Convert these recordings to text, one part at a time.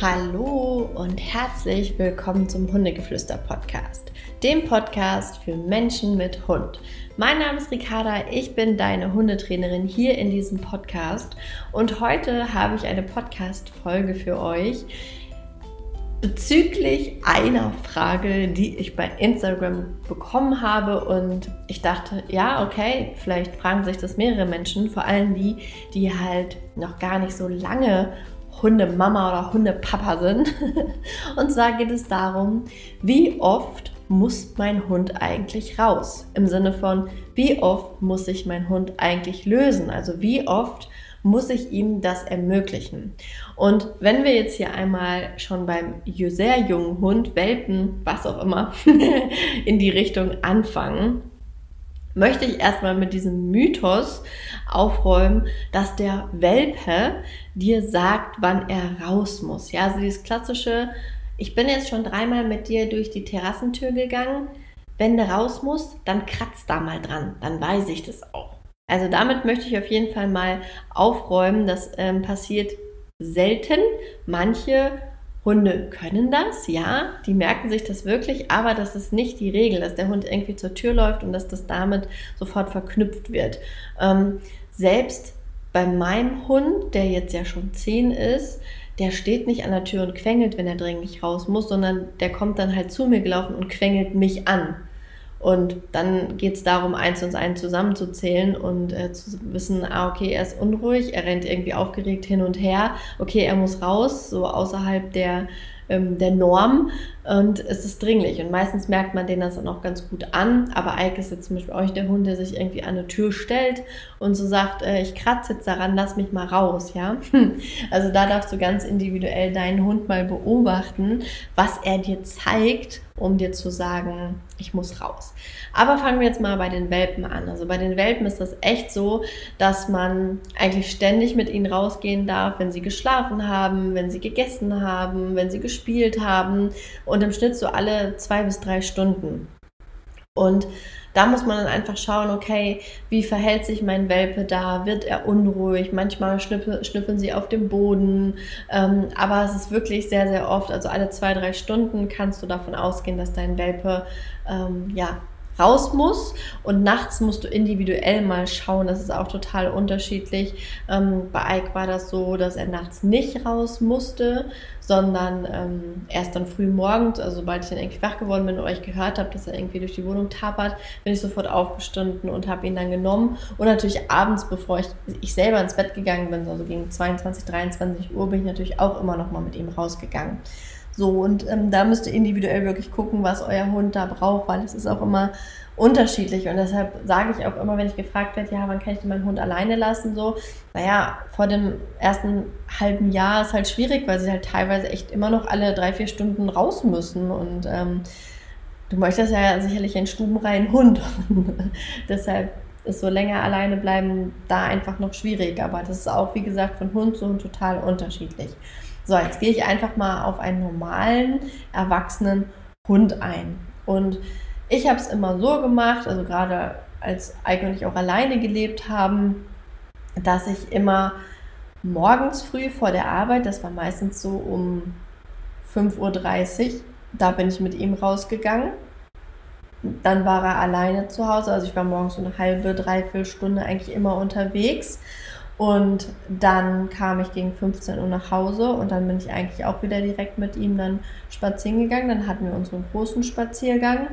Hallo und herzlich willkommen zum Hundegeflüster Podcast, dem Podcast für Menschen mit Hund. Mein Name ist Ricarda, ich bin deine Hundetrainerin hier in diesem Podcast und heute habe ich eine Podcast-Folge für euch bezüglich einer Frage, die ich bei Instagram bekommen habe und ich dachte, ja, okay, vielleicht fragen sich das mehrere Menschen, vor allem die, die halt noch gar nicht so lange Hundemama oder Hundepapa sind. Und zwar geht es darum, wie oft muss mein Hund eigentlich raus? Im Sinne von, wie oft muss ich mein Hund eigentlich lösen? Also wie oft muss ich ihm das ermöglichen? Und wenn wir jetzt hier einmal schon beim sehr jungen Hund, Welpen, was auch immer, in die Richtung anfangen, möchte ich erstmal mit diesem Mythos aufräumen, dass der Welpe dir sagt, wann er raus muss. Ja, also dieses klassische, ich bin jetzt schon dreimal mit dir durch die Terrassentür gegangen. Wenn du raus musst, dann kratzt da mal dran, dann weiß ich das auch. Also damit möchte ich auf jeden Fall mal aufräumen. Das ähm, passiert selten. Manche Hunde können das, ja, die merken sich das wirklich, aber das ist nicht die Regel, dass der Hund irgendwie zur Tür läuft und dass das damit sofort verknüpft wird. Ähm, selbst bei meinem Hund, der jetzt ja schon zehn ist, der steht nicht an der Tür und quengelt, wenn er dringlich raus muss, sondern der kommt dann halt zu mir gelaufen und quengelt mich an. Und dann geht es darum, eins und eins zusammenzuzählen und äh, zu wissen, ah, okay, er ist unruhig, er rennt irgendwie aufgeregt hin und her, okay, er muss raus, so außerhalb der ähm, der Norm und es ist dringlich. Und meistens merkt man denen das dann auch ganz gut an. Aber Ike ist jetzt zum Beispiel euch der Hund, der sich irgendwie an eine Tür stellt und so sagt, äh, ich kratze jetzt daran, lass mich mal raus, ja. Also da darfst du ganz individuell deinen Hund mal beobachten, was er dir zeigt, um dir zu sagen, ich muss raus. Aber fangen wir jetzt mal bei den Welpen an. Also bei den Welpen ist das echt so, dass man eigentlich ständig mit ihnen rausgehen darf, wenn sie geschlafen haben, wenn sie gegessen haben, wenn sie gespielt haben und im Schnitt so alle zwei bis drei Stunden. Und da muss man dann einfach schauen, okay, wie verhält sich mein Welpe da? Wird er unruhig? Manchmal schnüffeln, schnüffeln sie auf dem Boden. Ähm, aber es ist wirklich sehr, sehr oft, also alle zwei, drei Stunden kannst du davon ausgehen, dass dein Welpe ähm, ja, raus muss. Und nachts musst du individuell mal schauen. Das ist auch total unterschiedlich. Ähm, bei Ike war das so, dass er nachts nicht raus musste, sondern ähm, erst dann früh morgens, also sobald ich dann irgendwie wach geworden bin und euch gehört habe, dass er irgendwie durch die Wohnung tapert, bin ich sofort aufgestanden und habe ihn dann genommen. Und natürlich abends, bevor ich, ich selber ins Bett gegangen bin, also gegen 22, 23 Uhr, bin ich natürlich auch immer noch mal mit ihm rausgegangen. So, und ähm, da müsst ihr individuell wirklich gucken, was euer Hund da braucht, weil es ist auch immer unterschiedlich. Und deshalb sage ich auch immer, wenn ich gefragt werde, ja, wann kann ich meinen Hund alleine lassen, so, naja, vor dem ersten halben Jahr ist halt schwierig, weil sie halt teilweise echt immer noch alle drei, vier Stunden raus müssen. Und ähm, du möchtest ja sicherlich einen stubenreinen Hund. deshalb ist so länger alleine bleiben da einfach noch schwierig. Aber das ist auch, wie gesagt, von Hund zu Hund total unterschiedlich. So, jetzt gehe ich einfach mal auf einen normalen, erwachsenen Hund ein. Und ich habe es immer so gemacht, also gerade als Eike und ich auch alleine gelebt haben, dass ich immer morgens früh vor der Arbeit, das war meistens so um 5.30 Uhr, da bin ich mit ihm rausgegangen. Dann war er alleine zu Hause, also ich war morgens so eine halbe, dreiviertel Stunde eigentlich immer unterwegs. Und dann kam ich gegen 15 Uhr nach Hause und dann bin ich eigentlich auch wieder direkt mit ihm dann spazieren gegangen. Dann hatten wir unseren großen Spaziergang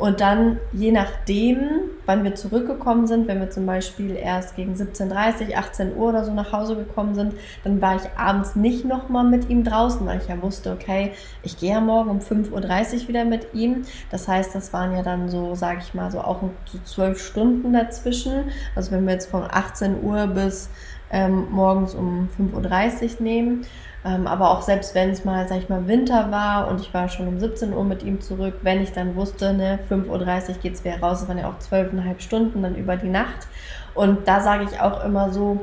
und dann, je nachdem, wann wir zurückgekommen sind, wenn wir zum Beispiel erst gegen 17.30, 18 Uhr oder so nach Hause gekommen sind, dann war ich abends nicht nochmal mit ihm draußen, weil ich ja wusste, okay, ich gehe ja morgen um 5.30 Uhr wieder mit ihm. Das heißt, das waren ja dann so, sage ich mal, so auch so zwölf Stunden dazwischen. Also wenn wir jetzt von 18 Uhr bis ähm, morgens um 5.30 Uhr nehmen, ähm, aber auch selbst wenn es mal, sag ich mal, Winter war und ich war schon um 17 Uhr mit ihm zurück, wenn ich dann wusste, ne, 5.30 Uhr geht es wieder raus, das waren ja auch zwölfeinhalb Stunden dann über die Nacht. Und da sage ich auch immer so,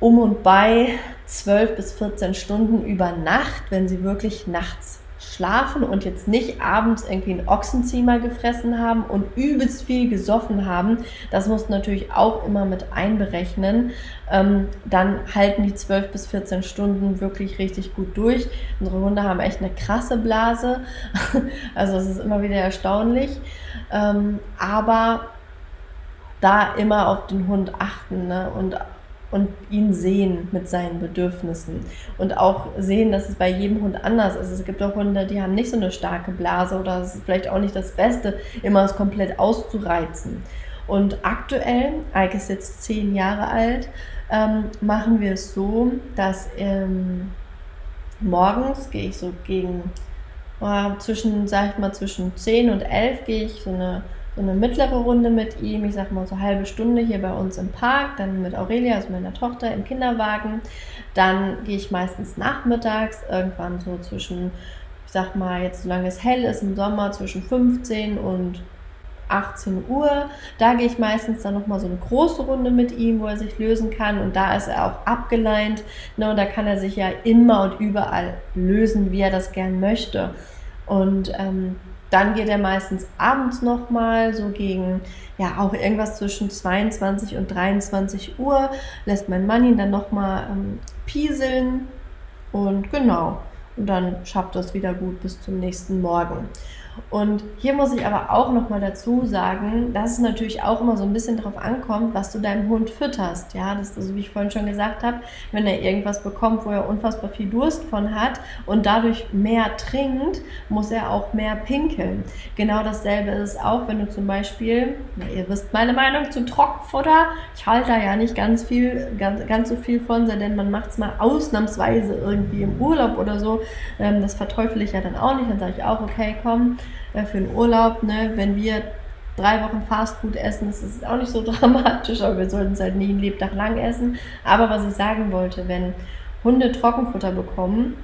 um und bei 12 bis 14 Stunden über Nacht, wenn sie wirklich nachts schlafen und jetzt nicht abends irgendwie einen Ochsenziemer gefressen haben und übelst viel gesoffen haben, das muss natürlich auch immer mit einberechnen. Ähm, dann halten die 12 bis 14 Stunden wirklich richtig gut durch. Unsere Hunde haben echt eine krasse Blase. also es ist immer wieder erstaunlich. Ähm, aber da immer auf den Hund achten ne? und und ihn sehen mit seinen Bedürfnissen und auch sehen, dass es bei jedem Hund anders ist. Es gibt auch Hunde, die haben nicht so eine starke Blase oder es ist vielleicht auch nicht das Beste, immer es komplett auszureizen. Und aktuell, Ike ist jetzt zehn Jahre alt, ähm, machen wir es so, dass ähm, morgens gehe ich so gegen äh, zwischen, sag ich mal, zwischen 10 und 11 gehe ich so eine so eine mittlere Runde mit ihm, ich sag mal so halbe Stunde hier bei uns im Park, dann mit Aurelia, also meiner Tochter, im Kinderwagen. Dann gehe ich meistens nachmittags, irgendwann so zwischen, ich sag mal, jetzt solange es hell ist im Sommer, zwischen 15 und 18 Uhr. Da gehe ich meistens dann nochmal so eine große Runde mit ihm, wo er sich lösen kann. Und da ist er auch abgeleint. Ne, und da kann er sich ja immer und überall lösen, wie er das gern möchte. Und ähm, dann geht er meistens abends nochmal, so gegen, ja, auch irgendwas zwischen 22 und 23 Uhr, lässt mein Mann ihn dann nochmal ähm, pieseln und genau. Und dann schafft er es wieder gut bis zum nächsten Morgen. Und hier muss ich aber auch noch mal dazu sagen, dass es natürlich auch immer so ein bisschen darauf ankommt, was du deinem Hund fütterst. Ja, das ist also, wie ich vorhin schon gesagt habe, wenn er irgendwas bekommt, wo er unfassbar viel Durst von hat und dadurch mehr trinkt, muss er auch mehr pinkeln. Genau dasselbe ist es auch, wenn du zum Beispiel, na, ihr wisst meine Meinung zu Trockenfutter, ich halte da ja nicht ganz viel, ganz, ganz so viel von, denn man macht es mal ausnahmsweise irgendwie im Urlaub oder so. Ähm, das verteufel ich ja dann auch nicht. Dann sage ich auch, okay, komm, äh, für den Urlaub. Ne? Wenn wir drei Wochen Fastfood essen, ist es auch nicht so dramatisch, aber wir sollten es halt nie ein Lebtag lang essen. Aber was ich sagen wollte, wenn Hunde Trockenfutter bekommen,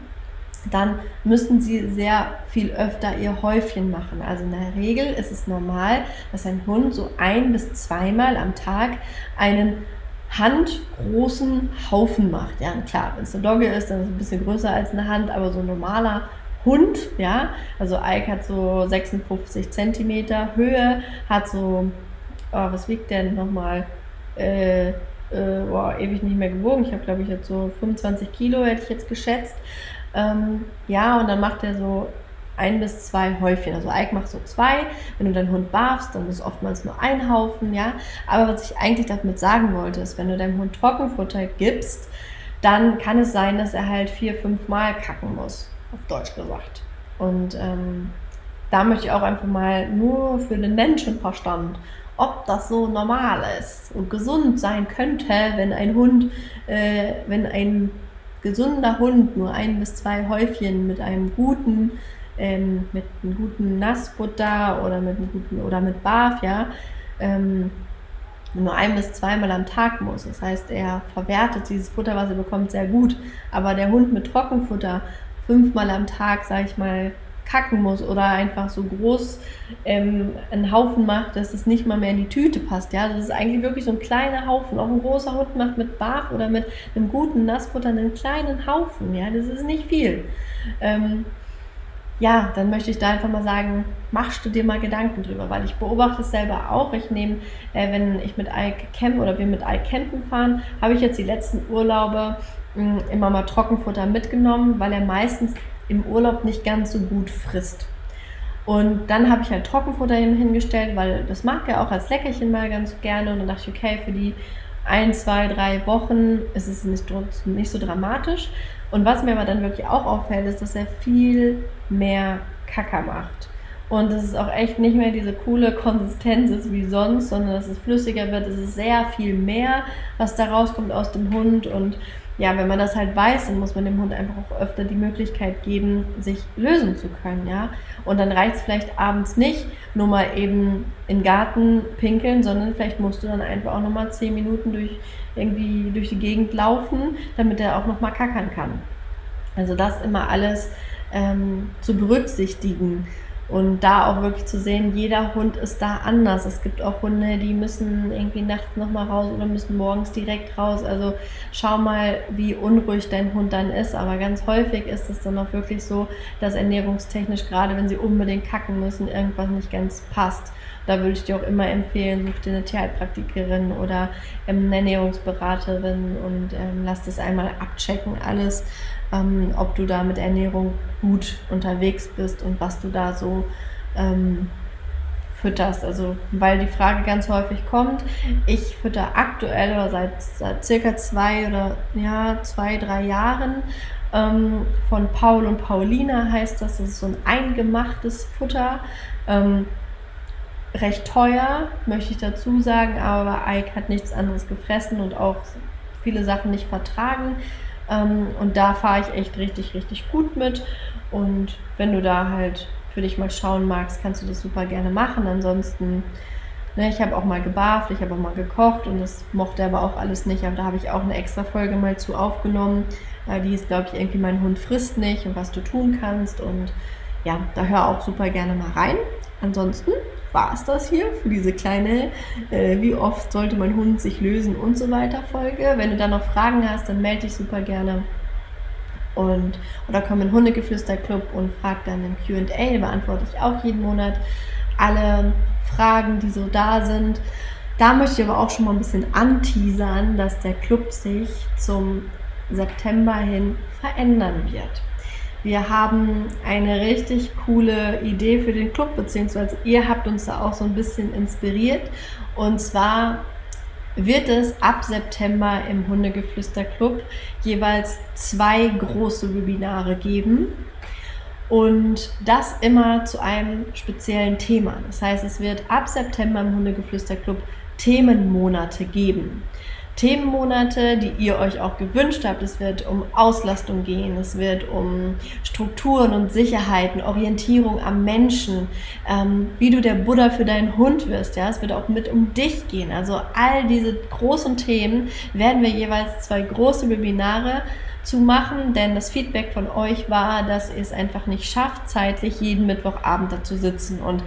dann müssen sie sehr viel öfter ihr Häufchen machen. Also in der Regel ist es normal, dass ein Hund so ein bis zweimal am Tag einen handgroßen Haufen macht. Ja, klar, wenn es eine Dogge ist, dann ist es ein bisschen größer als eine Hand, aber so ein normaler Hund, ja, also Ike hat so 56 Zentimeter Höhe, hat so, oh, was wiegt der nochmal? Äh, äh, boah, ewig nicht mehr gewogen. Ich habe, glaube ich, jetzt so 25 Kilo, hätte ich jetzt geschätzt. Ähm, ja, und dann macht er so ein bis zwei Häufchen. Also Ike macht so zwei. Wenn du deinen Hund barfst, dann ist oftmals nur ein Haufen, ja. Aber was ich eigentlich damit sagen wollte, ist, wenn du deinem Hund Trockenfutter gibst, dann kann es sein, dass er halt vier, fünf Mal kacken muss auf Deutsch gesagt. Und ähm, da möchte ich auch einfach mal nur für den Menschenverstand, ob das so normal ist und gesund sein könnte, wenn ein Hund, äh, wenn ein gesunder Hund nur ein bis zwei Häufchen mit einem guten, ähm, mit einem guten Nassfutter oder mit einem guten oder mit Barf, ja, ähm, nur ein bis zweimal am Tag muss. Das heißt, er verwertet dieses Futter, was er bekommt, sehr gut. Aber der Hund mit Trockenfutter fünfmal am Tag, sag ich mal, kacken muss oder einfach so groß ähm, einen Haufen macht, dass es nicht mal mehr in die Tüte passt. Ja, das ist eigentlich wirklich so ein kleiner Haufen. Auch ein großer Hund macht mit Bach oder mit einem guten Nassfutter einen kleinen Haufen. Ja, das ist nicht viel. Ähm, ja, dann möchte ich da einfach mal sagen, machst du dir mal Gedanken drüber, weil ich beobachte es selber auch. Ich nehme, äh, wenn ich mit Ike campen oder wir mit Ike campen fahren, habe ich jetzt die letzten Urlaube immer mal Trockenfutter mitgenommen, weil er meistens im Urlaub nicht ganz so gut frisst. Und dann habe ich halt Trockenfutter hingestellt, weil das mag er auch als Leckerchen mal ganz gerne. Und dann dachte ich, okay, für die ein, zwei, drei Wochen ist es nicht, nicht so dramatisch. Und was mir aber dann wirklich auch auffällt, ist, dass er viel mehr Kacker macht. Und es auch echt nicht mehr diese coole Konsistenz ist wie sonst, sondern dass es flüssiger wird. Es ist sehr viel mehr, was da rauskommt aus dem Hund. Und ja, wenn man das halt weiß, dann muss man dem Hund einfach auch öfter die Möglichkeit geben, sich lösen zu können, ja. Und dann reicht es vielleicht abends nicht, nur mal eben in den Garten pinkeln, sondern vielleicht musst du dann einfach auch nochmal zehn Minuten durch irgendwie durch die Gegend laufen, damit er auch nochmal kackern kann. Also das immer alles ähm, zu berücksichtigen. Und da auch wirklich zu sehen, jeder Hund ist da anders. Es gibt auch Hunde, die müssen irgendwie nachts nochmal raus oder müssen morgens direkt raus. Also schau mal, wie unruhig dein Hund dann ist. Aber ganz häufig ist es dann auch wirklich so, dass ernährungstechnisch, gerade wenn sie unbedingt kacken müssen, irgendwas nicht ganz passt. Da würde ich dir auch immer empfehlen, such dir eine Tierheilpraktikerin oder eine Ernährungsberaterin und ähm, lass das einmal abchecken, alles, ähm, ob du da mit Ernährung gut unterwegs bist und was du da so ähm, fütterst. Also, weil die Frage ganz häufig kommt, ich fütter aktuell oder seit, seit circa zwei oder ja, zwei, drei Jahren ähm, von Paul und Paulina heißt das, das ist so ein eingemachtes Futter. Ähm, recht teuer, möchte ich dazu sagen, aber Ike hat nichts anderes gefressen und auch viele Sachen nicht vertragen. Ähm, und da fahre ich echt richtig, richtig gut mit. Und wenn du da halt für dich mal schauen magst, kannst du das super gerne machen. Ansonsten, ne, ich habe auch mal gebarft, ich habe auch mal gekocht und das mochte aber auch alles nicht. Aber da habe ich auch eine extra Folge mal zu aufgenommen. Äh, die ist, glaube ich, irgendwie mein Hund frisst nicht und was du tun kannst. Und ja, da hör auch super gerne mal rein. Ansonsten war es das hier für diese kleine, äh, wie oft sollte mein Hund sich lösen und so weiter Folge. Wenn du da noch Fragen hast, dann melde dich super gerne. Und, oder komm in den Hundegeflüster-Club und frag dann im QA, beantworte ich auch jeden Monat alle Fragen, die so da sind. Da möchte ich aber auch schon mal ein bisschen anteasern, dass der Club sich zum September hin verändern wird. Wir haben eine richtig coole Idee für den Club, beziehungsweise ihr habt uns da auch so ein bisschen inspiriert. Und zwar wird es ab September im Hundegeflüster Club jeweils zwei große Webinare geben. Und das immer zu einem speziellen Thema. Das heißt, es wird ab September im Hundegeflüster Club Themenmonate geben. Themenmonate, die ihr euch auch gewünscht habt. Es wird um Auslastung gehen, es wird um Strukturen und Sicherheiten, Orientierung am Menschen, ähm, wie du der Buddha für deinen Hund wirst. Ja, es wird auch mit um dich gehen. Also all diese großen Themen werden wir jeweils zwei große Webinare zu machen, denn das Feedback von euch war, dass ihr es einfach nicht schafft, zeitlich jeden Mittwochabend dazu sitzen und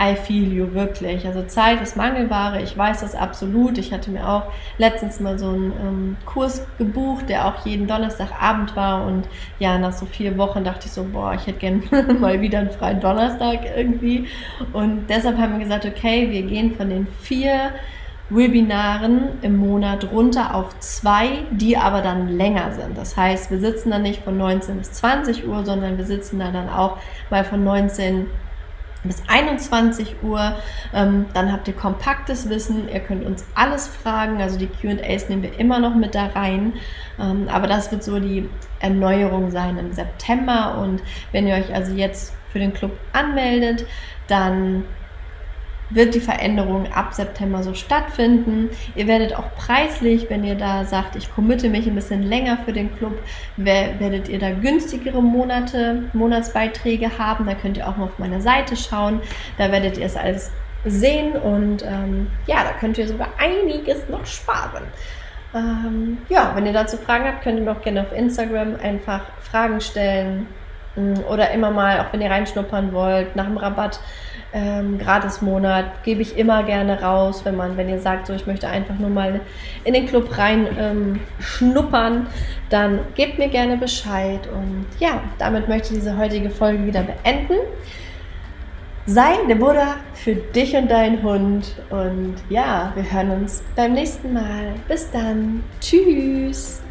I feel you wirklich. Also Zeit ist Mangelware, ich weiß das absolut. Ich hatte mir auch letztens mal so einen ähm, Kurs gebucht, der auch jeden Donnerstagabend war und ja, nach so vier Wochen dachte ich so, boah, ich hätte gerne mal wieder einen freien Donnerstag irgendwie. Und deshalb haben wir gesagt, okay, wir gehen von den vier Webinaren im Monat runter auf zwei, die aber dann länger sind. Das heißt, wir sitzen dann nicht von 19 bis 20 Uhr, sondern wir sitzen da dann auch mal von 19 Uhr bis 21 Uhr. Ähm, dann habt ihr kompaktes Wissen. Ihr könnt uns alles fragen. Also die QAs nehmen wir immer noch mit da rein. Ähm, aber das wird so die Erneuerung sein im September. Und wenn ihr euch also jetzt für den Club anmeldet, dann wird die Veränderung ab September so stattfinden. Ihr werdet auch preislich, wenn ihr da sagt, ich committe mich ein bisschen länger für den Club, werdet ihr da günstigere Monate, Monatsbeiträge haben. Da könnt ihr auch mal auf meiner Seite schauen. Da werdet ihr es alles sehen und ähm, ja, da könnt ihr sogar einiges noch sparen. Ähm, ja, wenn ihr dazu Fragen habt, könnt ihr mir auch gerne auf Instagram einfach Fragen stellen mm, oder immer mal, auch wenn ihr reinschnuppern wollt, nach dem Rabatt ähm, Gratis-Monat gebe ich immer gerne raus, wenn man, wenn ihr sagt, so ich möchte einfach nur mal in den Club rein ähm, schnuppern, dann gebt mir gerne Bescheid. Und ja, damit möchte ich diese heutige Folge wieder beenden. Sei der Buddha für dich und deinen Hund. Und ja, wir hören uns beim nächsten Mal. Bis dann. Tschüss.